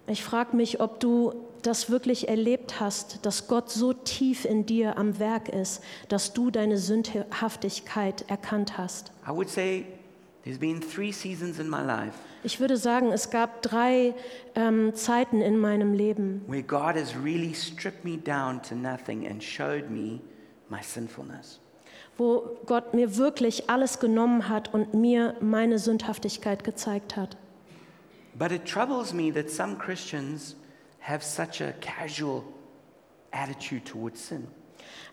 Ich frage mich, ob du das wirklich erlebt hast, dass Gott so tief in dir am Werk ist, dass du deine Sündhaftigkeit erkannt hast. I would say there's been three seasons in my life Ich würde sagen, es gab drei ähm, Zeiten in meinem Leben, where God has really stripped me down to nothing and showed me my sinfulness. wo Gott mir wirklich alles genommen hat und mir meine Sündhaftigkeit gezeigt hat. But it troubles me that some Christians have such a casual attitude towards sin.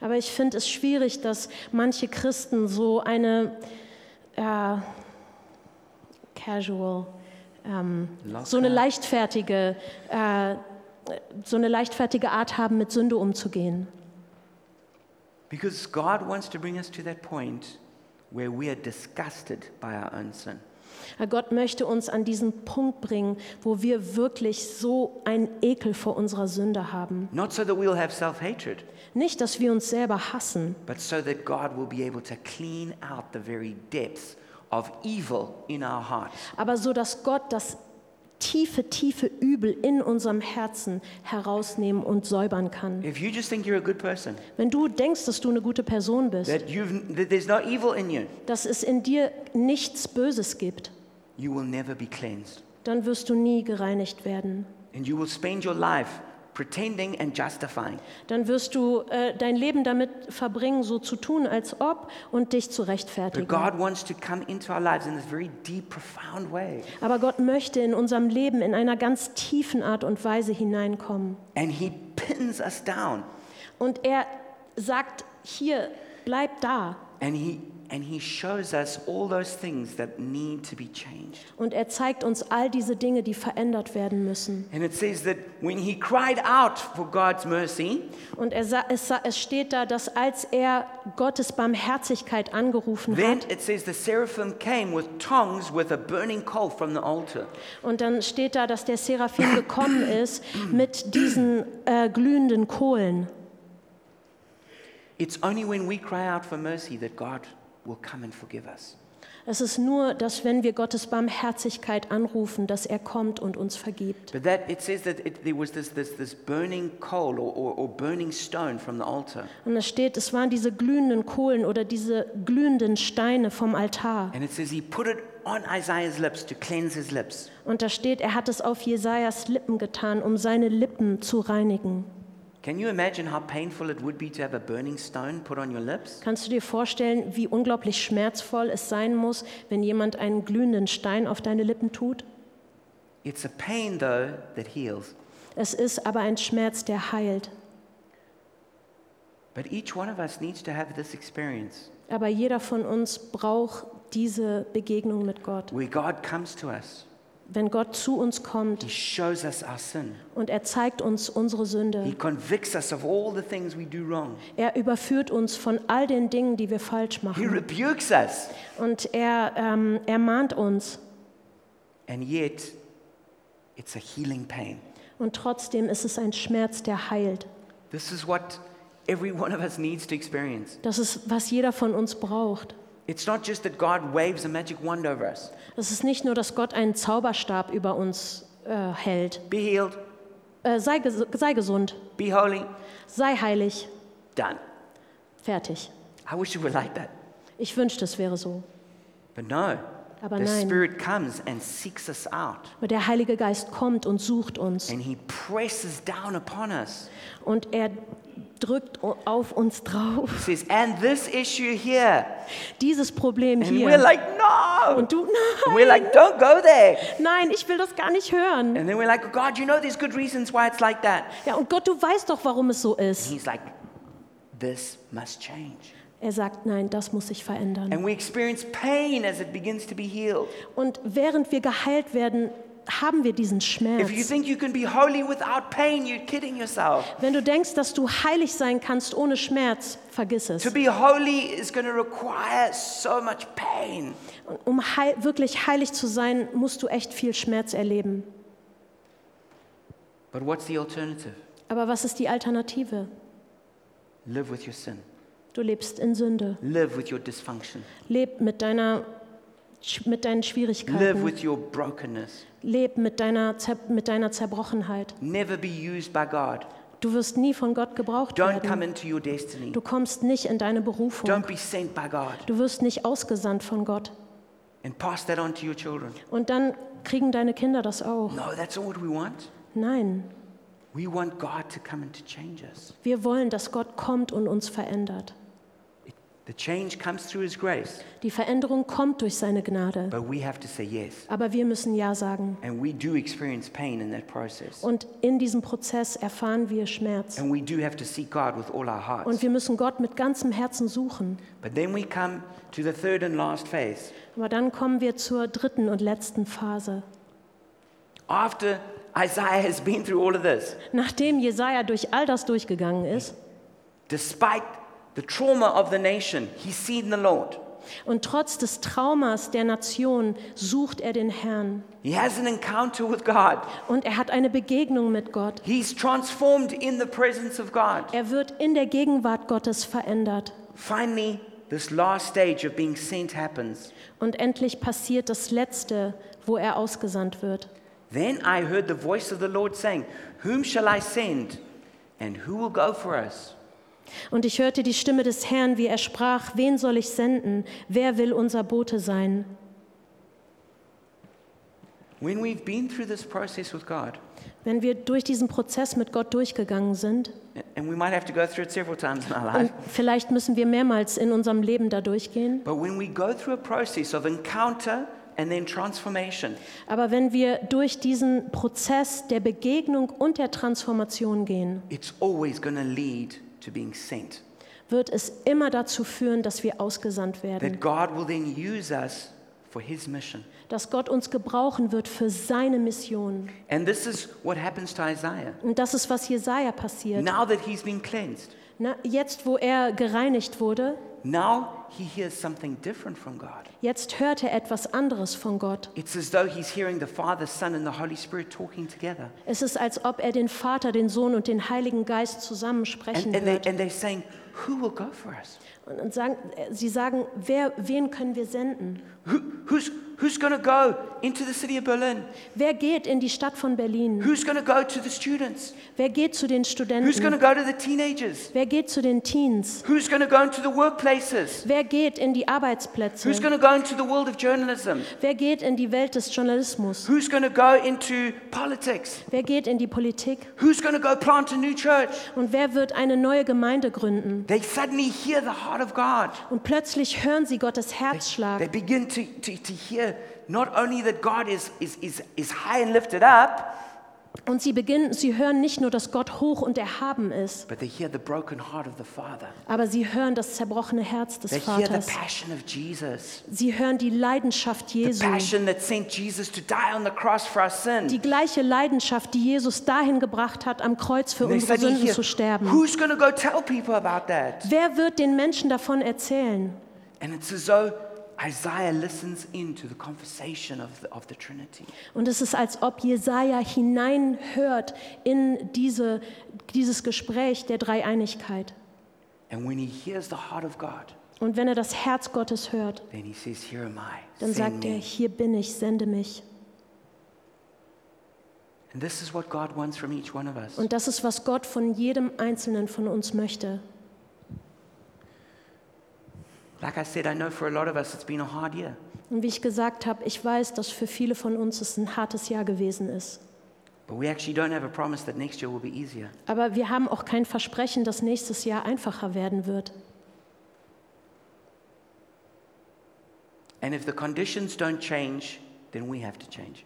Aber ich finde es schwierig, dass manche Christen so eine äh, casual, ähm, so eine leichtfertige, äh, so eine leichtfertige Art haben, mit Sünde umzugehen. Because God wants to bring us to that point where we are disgusted by our own sin. Herr Gott möchte uns an diesen Punkt bringen, wo wir wirklich so einen Ekel vor unserer Sünde haben. Not so that we'll have self hatred, Nicht, dass wir uns selber hassen, but so that God will be able to clean out the very depths of evil in our hearts. aber so, dass Gott das tiefe, tiefe Übel in unserem Herzen herausnehmen und säubern kann. If you just think you're a good person, Wenn du denkst, dass du eine gute Person bist, that, that there's no evil in you, dass es in dir nichts Böses gibt, you will never be cleansed. dann wirst du nie gereinigt werden. And you will spend your life pretending and justifying. Dann wirst du äh, dein Leben damit verbringen, so zu tun, als ob und dich zu rechtfertigen. God wants to come into our lives in this very deep, profound way. Aber Gott möchte in unserem Leben in einer ganz tiefen Art und Weise hineinkommen. And He pins us down. Und er sagt, hier, bleib da. And he, and he shows us all those things that need to be changed. Und er zeigt uns all diese Dinge, die verändert werden müssen. And it says that when he cried out for God's mercy, Und er, es, es steht da, dass als er Gottes Barmherzigkeit angerufen then hat, it says the seraphim came with tongues with a burning coal from the altar. und dann steht da, dass der Seraphim gekommen ist mit diesen äh, glühenden Kohlen. It's only when we cry out for mercy that God will come and forgive us. Es ist nur, dass wenn wir Gottes Barmherzigkeit anrufen, dass er kommt und uns vergibt. But that it says that it, there was this, this, this burning coal or, or, or burning stone from the altar. Und es steht, es waren diese glühenden Kohlen oder diese glühenden Steine vom Altar. And it says he put it on Isaiah's lips to cleanse his lips. Und da steht, er hat es auf Jesajas Lippen getan, um seine Lippen zu reinigen. Can you imagine how painful it would be to have a burning stone put on your lips? Kannst du dir vorstellen, wie unglaublich schmerzvoll es sein muss, wenn jemand einen glühenden Stein auf deine Lippen tut? It's a pain, though, that heals. Es ist aber ein Schmerz, der heilt. But each one of us needs to have this experience Aber jeder von uns braucht diese Begegnung mit Gott. where God comes to us. Wenn Gott zu uns kommt He shows us our sin. und er zeigt uns unsere Sünde, convicts us of all the things we do wrong. er überführt uns von all den Dingen, die wir falsch He machen. rebukes us. Und er ähm, ermahnt uns. And yet, it's a healing pain. Und trotzdem ist es ein Schmerz, der heilt. This is what every one of us needs to experience. Das ist, was jeder von uns braucht. It's not just that God waves a magic wand over us. Es ist nicht nur, dass Gott einen Zauberstab über uns äh, hält. Be healed, Äh, sei, ges sei gesund, be holy, sei heilig, done. fertig. I wish it were like that. Ich wünschte, es wäre so. But no. Aber the nein. Spirit comes and seeks us out. Aber der Heilige Geist kommt und sucht uns. And He presses down upon us. Und er drückt auf uns drauf. Says, and this issue here. Dieses Problem And we're hier. like, no. Und du, And we're nein, like, don't go there. nein. nein, ich will das gar nicht hören. And then we're like, God, you know there's good reasons why it's like that. Ja, und Gott, du weißt doch, warum es so And ist. He's like, this must change. Er sagt, nein, das muss sich verändern. And we experience pain as it begins to be healed. Und während wir geheilt werden, haben wir diesen Schmerz. If you think you can be holy without pain, you're kidding yourself. Wenn du denkst, dass du heilig sein kannst ohne Schmerz, vergiss To es. be holy is going to require so much pain. Und Um heil wirklich heilig zu sein, musst du echt viel Schmerz erleben. But what's the alternative? Aber was ist die Alternative? Live with your sin. Du lebst in Sünde. Live with your dysfunction. Leb mit, deiner, mit deinen Live Schwierigkeiten. with your brokenness. Leb mit deiner, mit deiner Zerbrochenheit. Never be used by God. Du wirst nie von Gott gebraucht Don't come werden. into your destiny. Du kommst nicht in deine Berufung. Don't be sent by God. Du wirst nicht ausgesandt von Gott. And pass that on to your children. Und dann kriegen deine Kinder das auch. No, that's not what we want. Nein, We want God to come and to change us. wir wollen, dass Gott kommt und uns verändert. It- the change comes through His grace, Die Veränderung kommt durch seine Gnade. but we have to say yes. Aber wir müssen Ja sagen. And we do experience pain in that process. Und in diesem Prozess erfahren wir Schmerz. And we do have to seek God with all our Und wir müssen Gott mit ganzem Herzen suchen. But then we come to the third and last phase. Aber dann kommen wir zur dritten und letzten Phase. After Isaiah has been through all of this, Nachdem Jesaja durch all das durchgegangen ist despite the trauma of the nation, he's seen the Lord. und trotz des Traumas der Nation sucht er den Herrn. He has an encounter with God. Und er hat eine Begegnung mit Gott. He's transformed in the presence of God. Er wird in der Gegenwart Gottes verändert. Finally, this last stage of being sent happens. Und endlich passiert das Letzte, wo er ausgesandt wird. Then I heard the voice of the Lord saying, Whom shall I send? And who will go for us? Und ich hörte die Stimme des Herrn, wie er sprach, wen soll ich senden? Wer will unser Bote sein? God, Wenn wir durch diesen Prozess mit Gott durchgegangen sind, und vielleicht müssen wir mehrmals in unserem Leben da durchgehen, but when we go through a process of encounter and then transformation, aber wenn wir durch diesen Prozess der Begegnung und der Transformation gehen, it's always lead to being sent. wird es immer dazu führen, dass wir ausgesandt werden, That God will then use us for His mission. dass Gott uns gebrauchen wird für seine Mission. And this is what happens to Isaiah. Und das ist, was Jesaja passiert. Now that he's been cleansed, Na, jetzt, wo er gereinigt wurde, now he hears something different from God. jetzt hört er etwas anderes von Gott. It's as though he's hearing the Father, Son, and the Holy Spirit talking together. Es ist, als ob er den Vater, den Sohn und den Heiligen Geist zusammen sprechen And, and, they, hört. and they're saying, who will go for us? Und, und sagen, äh, sie sagen, wer, wen können wir senden? Who, who's who's going to go into the city of Berlin? Wer geht in die Stadt von Berlin? Who's going to go to the students? Wer geht zu den Who's going to Studenten? go to the teenagers? Wer geht zu den Teens? Who's going to go into the workplaces? Wer geht in die Arbeitsplätze? Who's going to go into the world of journalism? Wer geht in die Welt des Journalismus? Who's going to go into politics? Wer geht in die Politik? Who's going to go plant a new church? Und wer wird eine neue Gemeinde gründen? They suddenly hear the heart of God. Und plötzlich hören sie Gottes They Herzschlag. begin to, to, to hear not only that God is, is, is, is high and lifted up, Und sie beginnen, sie hören nicht nur, dass Gott hoch und erhaben ist, but they hear the broken heart of the Father. aber sie hören das zerbrochene Herz des They hear the Vaters. passion of Jesus. Sie hören die Leidenschaft The Jesu. passion that sent Jesus to die on the cross for our sin. Die gleiche Leidenschaft, die Jesus dahin gebracht hat, am Kreuz für And they unsere suddenly Sünden hear, zu sterben. who's going to go tell people about that? Wer wird den Menschen davon erzählen? And it's as though Isaiah listens into the conversation of the, of the Trinity. Und es ist, als ob Jesaja hineinhört in diese, dieses Gespräch der Dreieinigkeit. And when he hears the heart of God, Und wenn er das Herz Gottes hört, then he says, Here am I. dann Send sagt er, hier bin ich, sende mich. And this is what God wants from each one of us. Und das ist, was Gott von jedem Einzelnen von uns möchte. Like I said, I know for a lot of us it's been a hard year. Und wie ich gesagt habe, ich weiß, dass für viele von uns es ein hartes Jahr gewesen ist. But we actually don't have a promise that next year will be easier. Aber wir haben auch kein Versprechen, dass nächstes Jahr einfacher werden wird. And if the conditions don't change, then we have to change.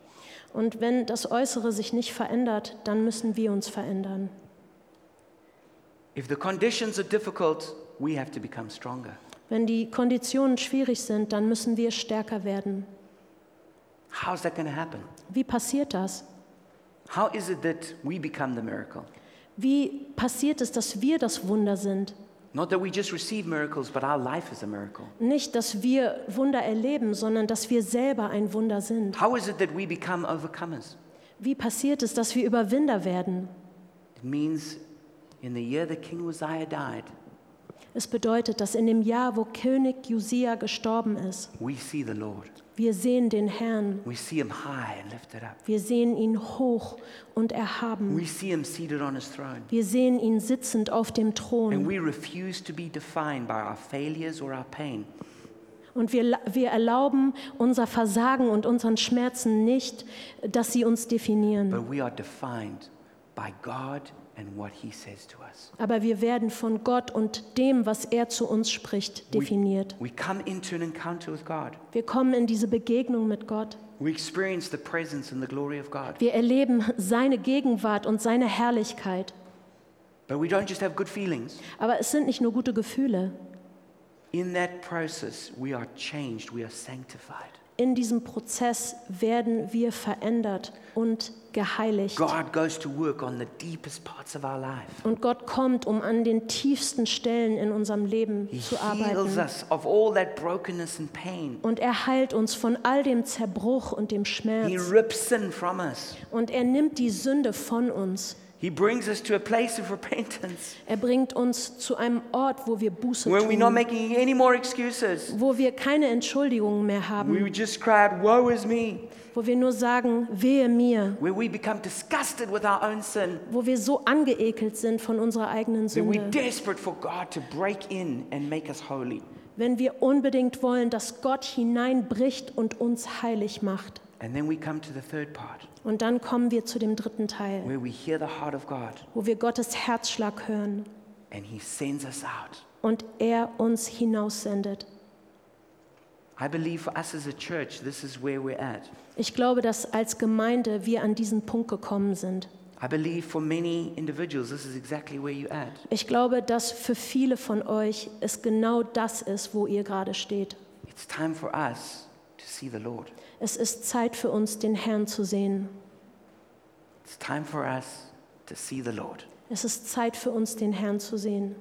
Und wenn das Äußere sich nicht verändert, dann müssen wir uns verändern. If the conditions are difficult, we have to become stronger. Wenn die Konditionen schwierig sind, dann müssen wir stärker werden. How's that going to happen? Wie passiert das? How is it that we become the miracle? Wie passiert es, dass wir das Wunder sind? Not that we just receive miracles, but our life is a miracle. Nicht, dass wir Wunder erleben, sondern dass wir selber ein Wunder sind. How is it that we become overcomers? Wie passiert es, dass wir Überwinder werden? It means in the year that King Uzziah died, Es bedeutet, dass in dem Jahr, wo König Josia gestorben ist, we see the Lord. wir sehen den Herrn, We see him high and lifted up. wir sehen ihn hoch und erhaben, We see him seated on his throne. wir sehen ihn sitzend auf dem Thron we refuse to be defined by our failures or our pain. und wir, wir erlauben unser Versagen und unseren Schmerzen nicht, dass sie uns definieren. But we are defined by God Aber wir werden von Gott und dem, was er zu uns spricht, definiert. We come into an encounter with God. Wir kommen in diese Begegnung mit Gott. We experience the presence and the glory of God. Wir erleben seine Gegenwart und seine Herrlichkeit. Aber es sind nicht nur gute Gefühle. In that process, we are changed, we are sanctified. In diesem Prozess werden wir verändert und geheiligt. God goes to work on the deepest parts of our life. Und Gott kommt, um an den tiefsten Stellen in unserem Leben He zu arbeiten. us of all that brokenness and pain. Und er heilt uns von all dem Zerbruch und dem He Schmerz. rips sin from us. Und er nimmt die Sünde von uns. He brings us to a place of repentance Er bringt uns zu einem Ort, wo wir Buße where we're not tun, making any more excuses. wo wir keine Entschuldigungen mehr We haben, just cry out, Woe is me. wo wir nur sagen, wehe mir, Where we become disgusted with our own sin. wo wir so angeekelt sind von unserer eigenen That we're Sünde, desperate for God to break in and make us holy. wenn wir unbedingt wollen, dass Gott hineinbricht und uns heilig macht. And then we come to the third part, Und dann kommen wir zu dem dritten Teil, where we hear the heart of God wo wir Gottes Herzschlag hören and He sends us out. und er uns hinaussendet. I believe for us as a church, this is where we're at. Ich glaube, dass als Gemeinde wir an diesen Punkt gekommen sind. I believe for many individuals, this is exactly where you're at. Ich glaube, dass für viele von euch es genau das ist, wo ihr gerade steht. It's time for us to see the Lord. Es ist Zeit für uns, den Herrn zu sehen. It's time for us to see the Lord. Es ist Zeit für uns, den Herrn zu sehen.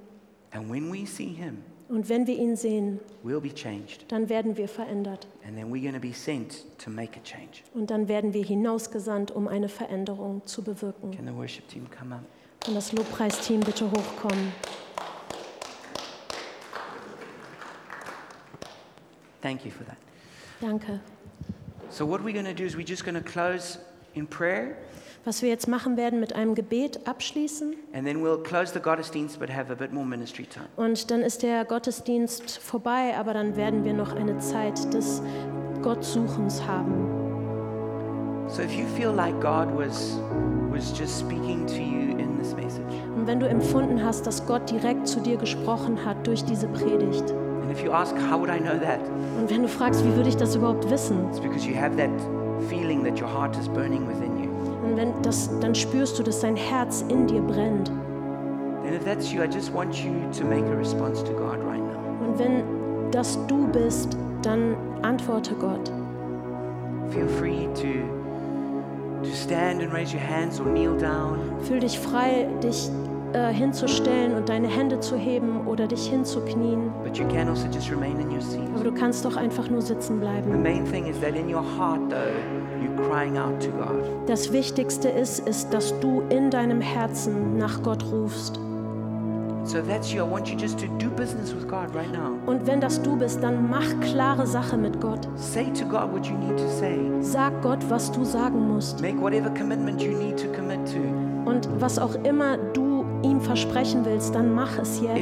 And when we see him, und wenn wir ihn sehen, we'll be changed. dann werden wir verändert. And then we're be sent to make a change. Und dann werden wir hinausgesandt, um eine Veränderung zu bewirken. Can the worship team come up? Kann das Lobpreisteam bitte hochkommen? Thank you for that. Danke. So, what we're going to do is we're just going to close in prayer, Was wir jetzt machen werden, mit einem Gebet abschließen. and then we'll close the Gottesdienst but have a bit more ministry time. Und dann ist der Gottesdienst vorbei, aber dann werden wir noch eine Zeit des Gottsuchens haben. So, if you feel like God was, was just speaking to you in this message, Und wenn du empfunden hast, dass Gott direkt zu dir gesprochen hat durch diese Predigt, if you ask, How would I know that? und wenn du fragst, wie würde ich das überhaupt wissen, It's because you have that feeling that your heart is burning within you. und wenn das, dann spürst du, dass dein Herz in dir brennt. And if that's you, I just want you to make a response to God right now. Und wenn das du bist, dann antworte Gott. Feel free to, to stand and raise your hands or kneel down. Fühl dich frei, dich äh, hinzustellen und deine Hände zu heben oder dich hinzuknien. But you can also just remain in your seat. Aber du kannst doch einfach nur sitzen The bleiben. main thing is that in your heart, though, you're crying out to God. Das Wichtigste ist, ist, dass du in deinem Herzen nach Gott rufst. So if that's you, I want you just to do business with God right now. Und wenn das du bist, dann mach klare Sache mit Gott. Say to God what you need to say. Sag Gott, was du sagen musst. Make whatever commitment you need to commit to. Und was auch immer du ihm versprechen willst, dann mach es jetzt.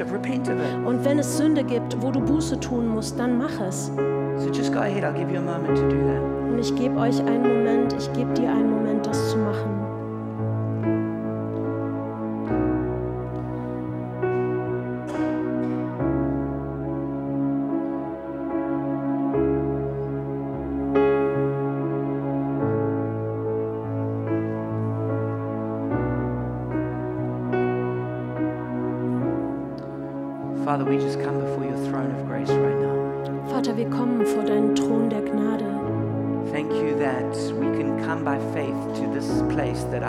of. Und wenn es Sünde gibt, wo du Buße tun musst, dann mach es. So just go ahead, I'll give you a moment to do that. Und ich gebe euch einen Moment, ich gebe dir einen Moment, das zu machen.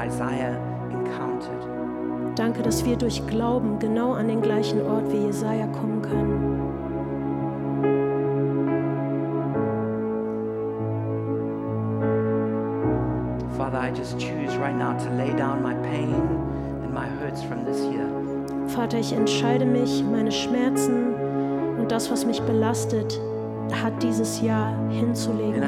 Isaiah encountered. Danke, dass wir durch Glauben genau an den gleichen Ort wie Jesaja kommen können. Father, I just choose right now to lay down my pain and my hurts from this year. Vater, ich entscheide mich, meine Schmerzen und das, was mich belastet, hat dieses Jahr hinzulegen.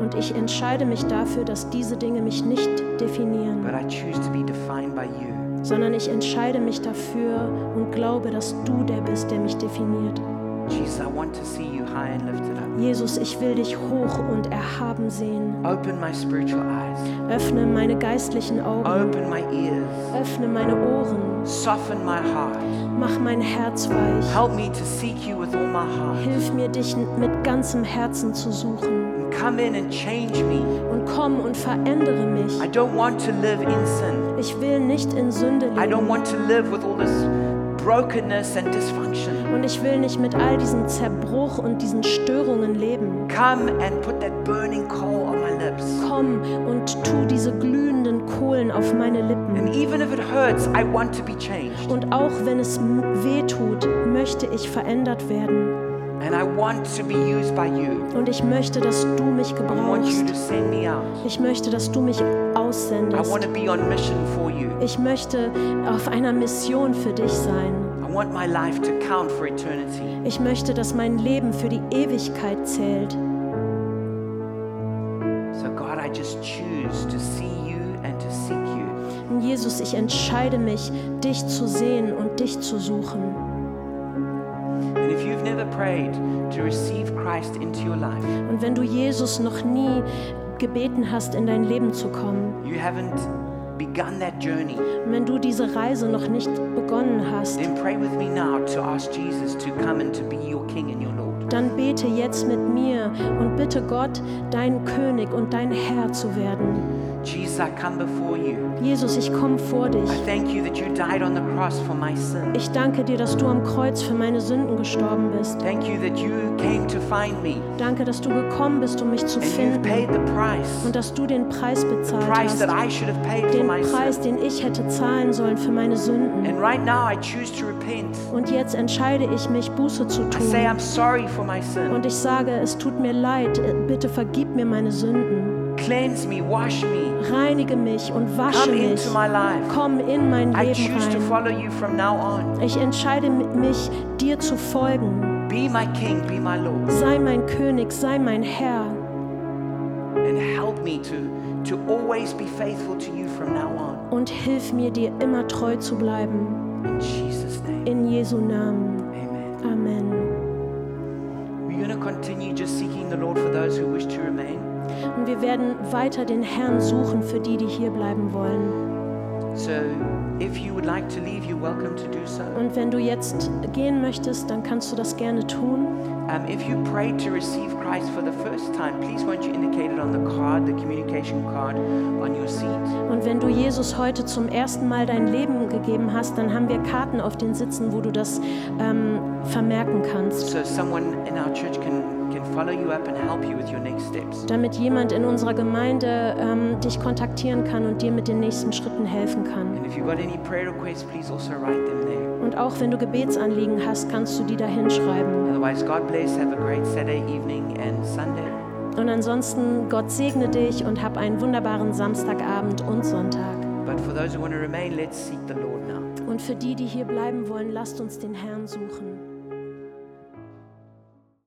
Und ich entscheide mich dafür, dass diese Dinge mich nicht definieren, but I choose to be defined by you. sondern ich entscheide mich dafür und glaube, dass du der bist, der mich definiert. Jesus, I want to see you high and lifted up. Jesus, ich will dich hoch und erhaben sehen. Open my spiritual eyes, Öffne meine geistlichen Augen, open my ears, öffne meine Ohren, soften my heart. mach mein Herz weich. Help me to seek you with all my heart. Hilf mir, dich mit ganzem Herzen zu suchen. And come in and change me. Und komm und verändere mich. I don't want to live in sin. Ich will nicht in Sünde I don't leben. want to live with all this brokenness and dysfunction. Und ich will nicht mit all diesem Zerbruch und diesen Störungen leben. Come and put that burning coal. Komm und tu diese glühenden Kohlen auf meine And Lippen. even if it hurts, I want to be changed. Und auch wenn es weh tut, möchte ich verändert werden. And I want to be used by you. Und ich möchte, dass du mich gebrauchst. Ich möchte, dass du mich aussendest. Ich möchte auf einer Mission für dich sein. Ich möchte, dass mein Leben für die Ewigkeit zählt. I just choose to see you and to seek you. Jesus, ich entscheide mich, dich zu sehen und dich zu suchen. And if you've never prayed to receive Christ into your life, Und wenn du Jesus noch nie gebeten hast, in dein Leben zu kommen, you haven't begun that journey, wenn du diese Reise noch nicht begonnen hast, then pray with me now to ask Jesus to come and to be your King and your Lord. Dann bete jetzt mit mir und bitte Gott, dein König und dein Herr zu werden. Jesus, I come before you. Jesus, ich komme vor dich. I thank you that you died on the cross for my sin. Ich danke dir, dass du am Kreuz für meine Sünden gestorben bist. Thank you that you came to find me Danke, dass du gekommen bist, um mich zu finden. paid the price, Und dass du den Preis the bezahlt price hast. that I should have paid for Den Preis, den ich hätte zahlen sollen für meine Sünden. And right now I choose to repent. Und jetzt entscheide ich mich, Buße zu I say tun. I'm sorry for my sin. Und ich sage, es tut mir leid, bitte vergib mir meine Sünden. Cleanse me, wash me. Reinige mich und wasche Come mich. into my life. Komm in mein I Leben rein. follow you from now on. Ich entscheide mich, dir zu folgen. Sei mein König, sei mein Herr and help me to, to always be faithful to you from now on. und hilf mir, dir immer treu zu bleiben. In Jesus' name, In Jesu Namen. amen. Amen. We're going to continue just seeking the Lord for those who wish to remain. Und wir werden weiter den Herrn suchen für die, die hier bleiben wollen. So if you would like to leave, you're welcome to do so. Und wenn du jetzt gehen möchtest, dann kannst du das gerne tun. Um, if you prayed to receive Christ for the first time, please won't you indicate it on the card, the communication card on your seat. Und wenn du Jesus heute zum ersten Mal dein Leben gegeben hast, dann haben wir Karten auf den Sitzen, wo du das ähm, vermerken kannst. So someone in our church can, Damit jemand in unserer Gemeinde ähm, dich kontaktieren kann und dir mit den nächsten Schritten helfen kann. And if you've got any prayer requests, please also write them there. Und auch wenn du Gebetsanliegen hast, kannst du die da hinschreiben. Otherwise, God bless. Have a great Saturday evening and Sunday. Und ansonsten, Gott segne dich und hab einen wunderbaren Samstagabend und Sonntag. Remain. Und für die, die hier bleiben wollen, lasst uns den Herrn suchen.